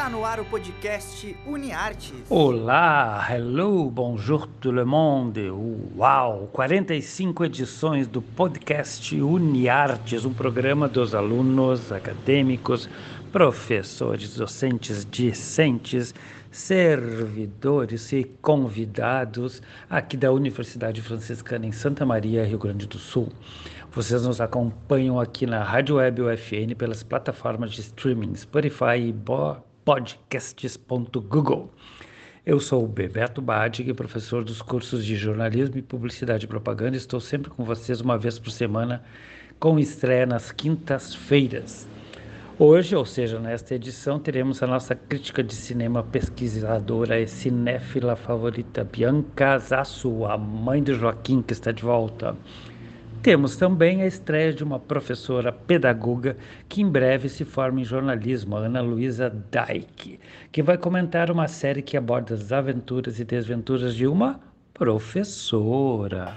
Está no ar o podcast UniArtes. Olá, hello, bonjour tout le monde. Uau, 45 edições do podcast UniArtes, um programa dos alunos, acadêmicos, professores, docentes, discentes, servidores e convidados aqui da Universidade Franciscana em Santa Maria, Rio Grande do Sul. Vocês nos acompanham aqui na Rádio Web UFN pelas plataformas de streaming Spotify e podcasts.google. Eu sou o Bebeto Badig, professor dos cursos de jornalismo e publicidade e propaganda. Estou sempre com vocês uma vez por semana, com estreia nas quintas-feiras. Hoje, ou seja, nesta edição, teremos a nossa crítica de cinema pesquisadora e cinéfila favorita, Bianca Zasso, a mãe de Joaquim, que está de volta. Temos também a estreia de uma professora pedagoga que em breve se forma em jornalismo, Ana Luísa Daik, que vai comentar uma série que aborda as aventuras e desventuras de uma professora.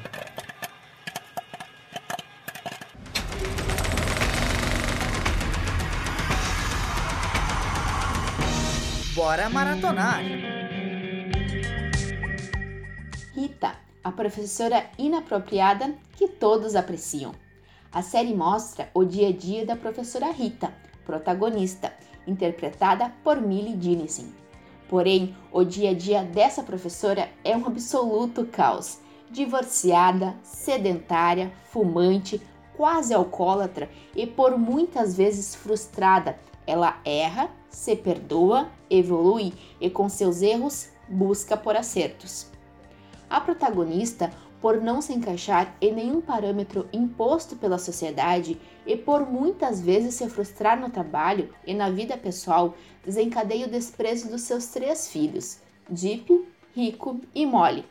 Bora maratonar! A professora inapropriada que todos apreciam. A série mostra o dia a dia da professora Rita, protagonista, interpretada por Millie Dinizen. Porém, o dia a dia dessa professora é um absoluto caos. Divorciada, sedentária, fumante, quase alcoólatra e por muitas vezes frustrada, ela erra, se perdoa, evolui e com seus erros busca por acertos. A protagonista, por não se encaixar em nenhum parâmetro imposto pela sociedade e por muitas vezes se frustrar no trabalho e na vida pessoal, desencadeia o desprezo dos seus três filhos, Deep, Rico e Molly.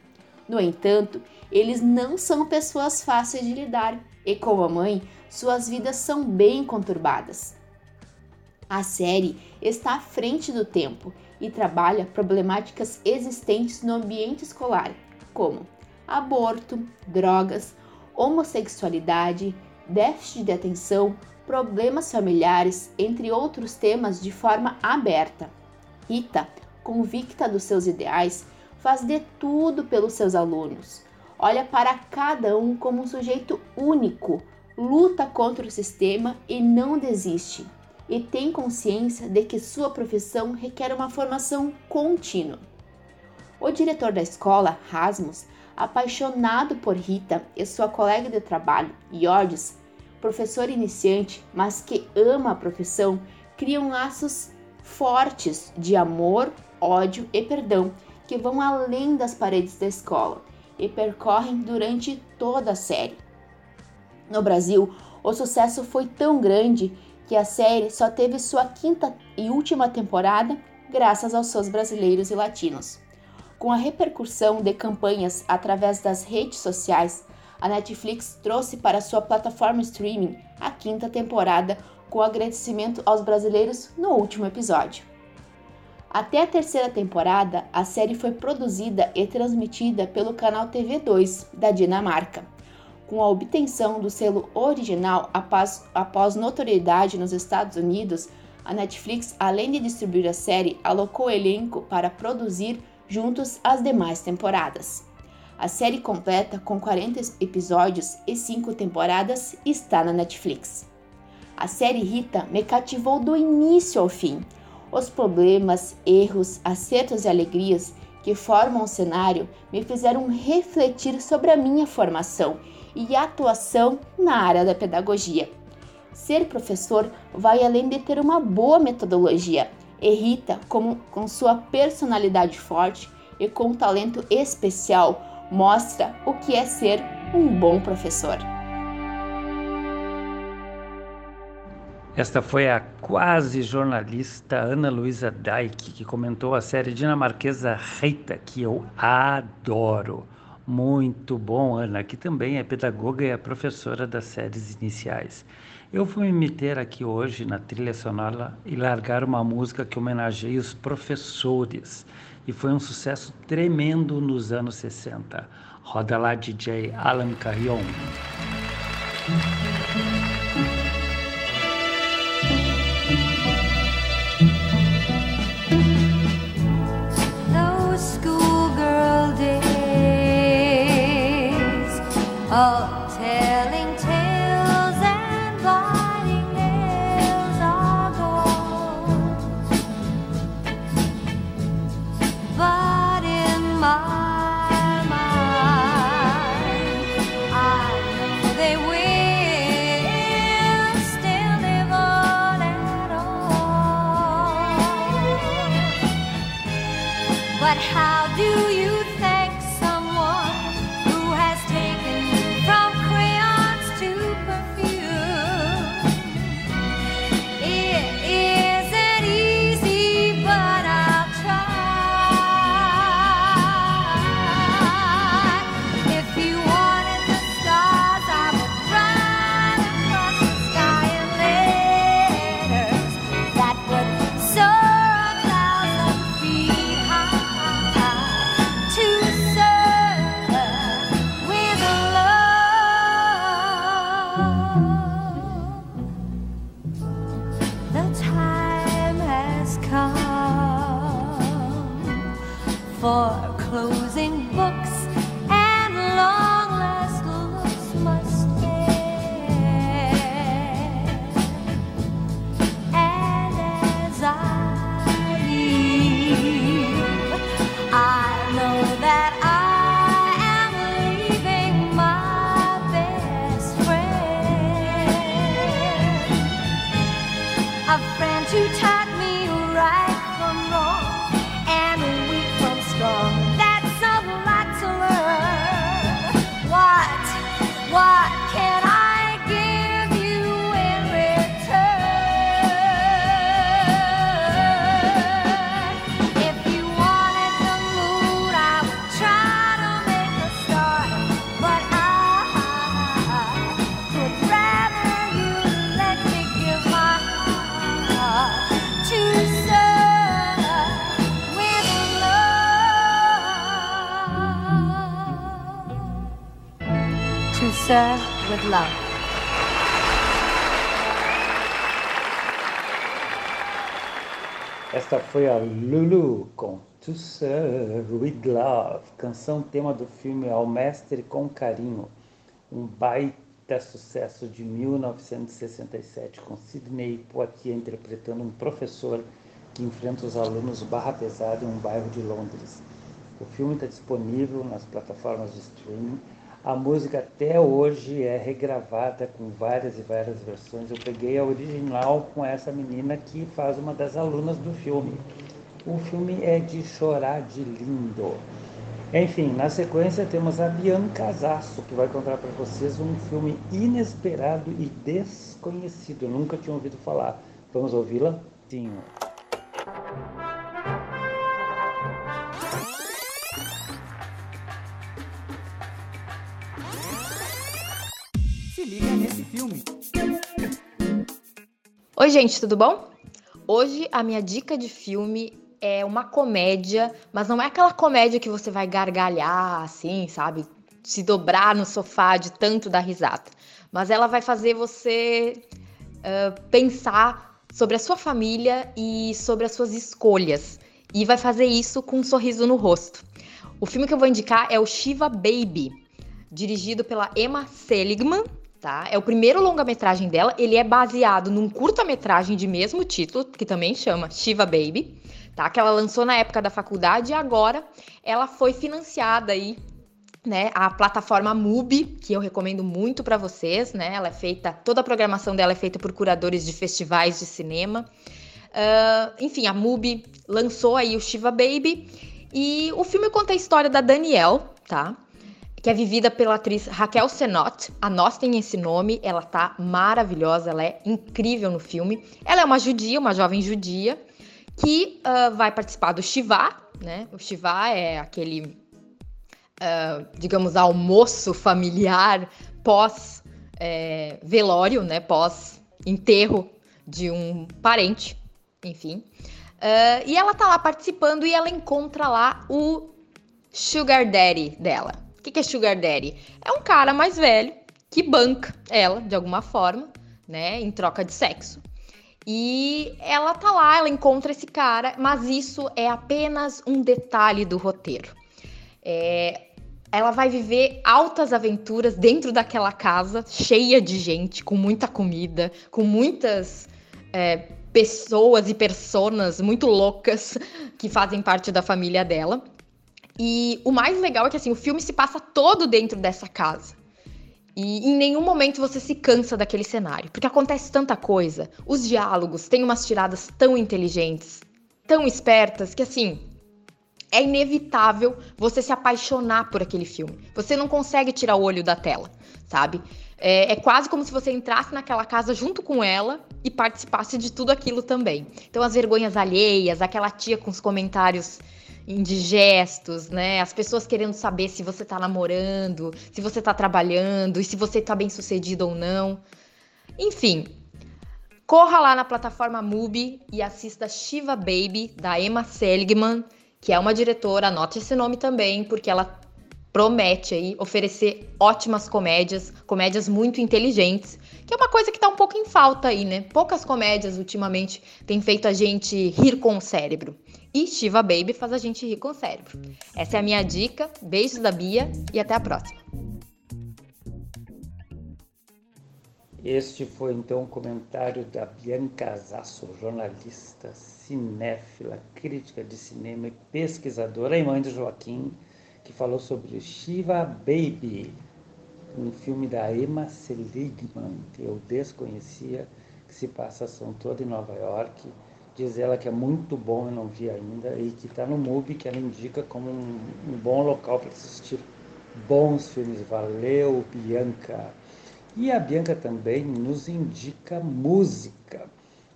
No entanto, eles não são pessoas fáceis de lidar e, como a mãe, suas vidas são bem conturbadas. A série está à frente do tempo e trabalha problemáticas existentes no ambiente escolar, como aborto, drogas, homossexualidade, déficit de atenção, problemas familiares, entre outros temas de forma aberta. Rita, convicta dos seus ideais, faz de tudo pelos seus alunos. Olha para cada um como um sujeito único, luta contra o sistema e não desiste. E tem consciência de que sua profissão requer uma formação contínua. O diretor da escola, Rasmus, apaixonado por Rita e sua colega de trabalho, Iordes, professor iniciante, mas que ama a profissão, criam laços fortes de amor, ódio e perdão que vão além das paredes da escola e percorrem durante toda a série. No Brasil, o sucesso foi tão grande que a série só teve sua quinta e última temporada graças aos seus brasileiros e latinos. Com a repercussão de campanhas através das redes sociais, a Netflix trouxe para sua plataforma streaming a quinta temporada com agradecimento aos brasileiros no último episódio. Até a terceira temporada, a série foi produzida e transmitida pelo canal TV2 da Dinamarca. Com a obtenção do selo original após, após notoriedade nos Estados Unidos, a Netflix, além de distribuir a série, alocou o elenco para produzir juntos às demais temporadas. A série completa, com 40 episódios e 5 temporadas, está na Netflix. A série Rita me cativou do início ao fim. Os problemas, erros, acertos e alegrias que formam o cenário me fizeram refletir sobre a minha formação e atuação na área da pedagogia. Ser professor vai além de ter uma boa metodologia, e Rita, como, com sua personalidade forte e com um talento especial, mostra o que é ser um bom professor. Esta foi a quase jornalista Ana Luísa Daik, que comentou a série dinamarquesa Rita, que eu adoro. Muito bom, Ana, que também é pedagoga e é professora das séries iniciais. Eu vou me meter aqui hoje na trilha sonora e largar uma música que homenageia os professores e foi um sucesso tremendo nos anos 60. Roda lá DJ Alan Carrion. Those schoolgirl days. Oh. Serve with love. Esta foi a Lulu com To Serve With Love, canção tema do filme Ao Mestre com Carinho, um baita sucesso de 1967, com Sidney Poitier interpretando um professor que enfrenta os alunos barra pesada em um bairro de Londres. O filme está disponível nas plataformas de streaming. A música até hoje é regravada com várias e várias versões. Eu peguei a original com essa menina que faz uma das alunas do filme. O filme é de chorar de lindo. Enfim, na sequência temos a Bianca Casasso, que vai contar para vocês um filme inesperado e desconhecido. Eu nunca tinha ouvido falar. Vamos ouvi-la? Sim. Oi, gente, tudo bom? Hoje a minha dica de filme é uma comédia, mas não é aquela comédia que você vai gargalhar, assim, sabe? Se dobrar no sofá de tanto dar risada. Mas ela vai fazer você uh, pensar sobre a sua família e sobre as suas escolhas. E vai fazer isso com um sorriso no rosto. O filme que eu vou indicar é o Shiva Baby, dirigido pela Emma Seligman, tá? É o primeiro longa-metragem dela. Ele é baseado num curta-metragem de mesmo título, que também chama Shiva Baby, tá? Que ela lançou na época da faculdade e agora ela foi financiada aí, né? A plataforma MUBI, que eu recomendo muito para vocês, né? Ela é feita, toda a programação dela é feita por curadores de festivais de cinema. Uh, enfim, a MUBI lançou aí o Shiva Baby e o filme conta a história da Danielle, tá? Que é vivida pela atriz Raquel Senot. Anotem esse nome, ela tá maravilhosa, ela é incrível no filme. Ela é uma judia, uma jovem judia, que uh, vai participar do Shiva, né? O Shiva é aquele, uh, digamos, almoço familiar pós-velório, né? Pós-enterro de um parente, enfim. Uh, e ela tá lá participando e ela encontra lá o Sugar Daddy dela. O que, que é Sugar Daddy? É um cara mais velho que banca ela de alguma forma, né, em troca de sexo. E ela tá lá, ela encontra esse cara, mas isso é apenas um detalhe do roteiro. É, ela vai viver altas aventuras dentro daquela casa cheia de gente, com muita comida, com muitas é, pessoas e personas muito loucas que fazem parte da família dela. E o mais legal é que assim, o filme se passa todo dentro dessa casa. E em nenhum momento você se cansa daquele cenário, porque acontece tanta coisa. Os diálogos têm umas tiradas tão inteligentes, tão espertas, que assim, é inevitável você se apaixonar por aquele filme. Você não consegue tirar o olho da tela, sabe? É, é, quase como se você entrasse naquela casa junto com ela e participasse de tudo aquilo também. Então, as vergonhas alheias, aquela tia com os comentários indigestos, né? As pessoas querendo saber se você tá namorando, se você tá trabalhando e se você tá bem sucedido ou não. Enfim, corra lá na plataforma Mubi e assista Shiva Baby, da Emma Seligman que é uma diretora, anote esse nome também, porque ela promete aí oferecer ótimas comédias, comédias muito inteligentes, que é uma coisa que tá um pouco em falta aí, né? Poucas comédias ultimamente têm feito a gente rir com o cérebro. E Shiva Baby faz a gente rir com o cérebro. Essa é a minha dica. Beijos da Bia e até a próxima. Este foi então o comentário da Bianca Zasso, jornalista, cinéfila, crítica de cinema e pesquisadora, e mãe do Joaquim, que falou sobre Shiva Baby, um filme da Emma Seligman, que eu desconhecia, que se passa a ação toda em Nova York. Diz ela que é muito bom, eu não vi ainda, e que está no MUBI, que ela indica como um, um bom local para assistir bons filmes. Valeu, Bianca! E a Bianca também nos indica música.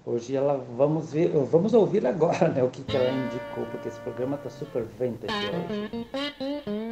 Hoje ela vamos ver, vamos ouvir agora, né, o que, que ela indicou, porque esse programa está super vintage hoje.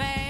babe.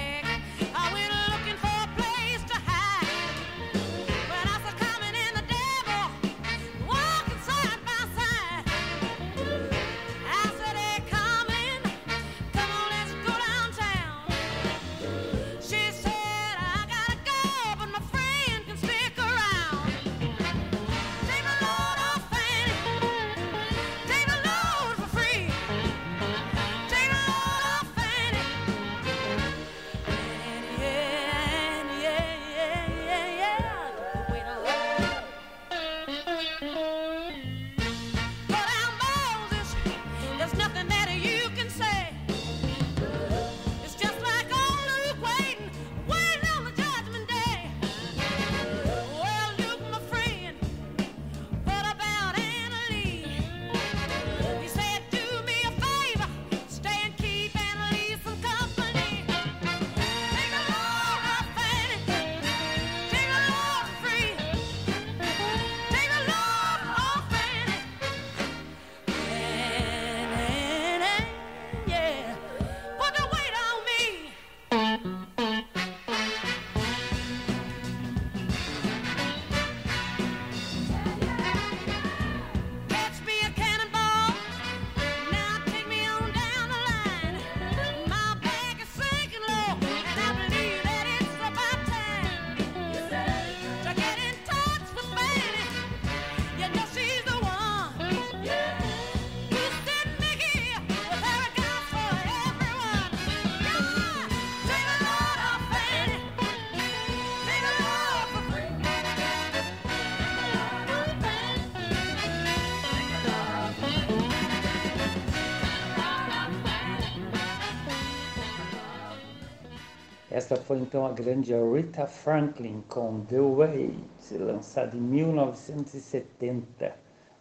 Foi então a grande Rita Franklin com The Way, lançada em 1970.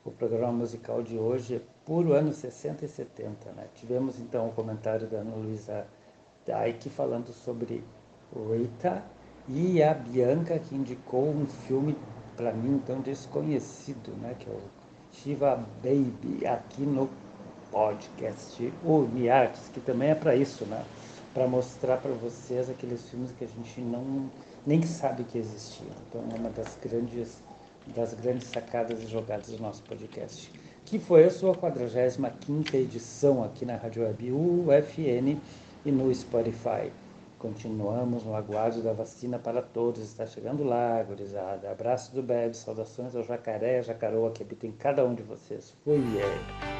O programa musical de hoje é puro anos 60 e 70. Né? Tivemos então o comentário da Ana Luísa Dyke falando sobre Rita e a Bianca que indicou um filme para mim tão desconhecido, né? que é o Shiva Baby, aqui no podcast Uniartes, que também é para isso, né? Para mostrar para vocês aqueles filmes que a gente não nem sabe que existiam. Então é uma das grandes das grandes sacadas e jogadas do nosso podcast, que foi a sua 45ª edição aqui na Rádio Web UFN e no Spotify. Continuamos no aguardo da vacina para todos. Está chegando lá, gurizada. Abraço do Bebe, saudações ao jacaré, jacaroa que habita em cada um de vocês. Fui, é.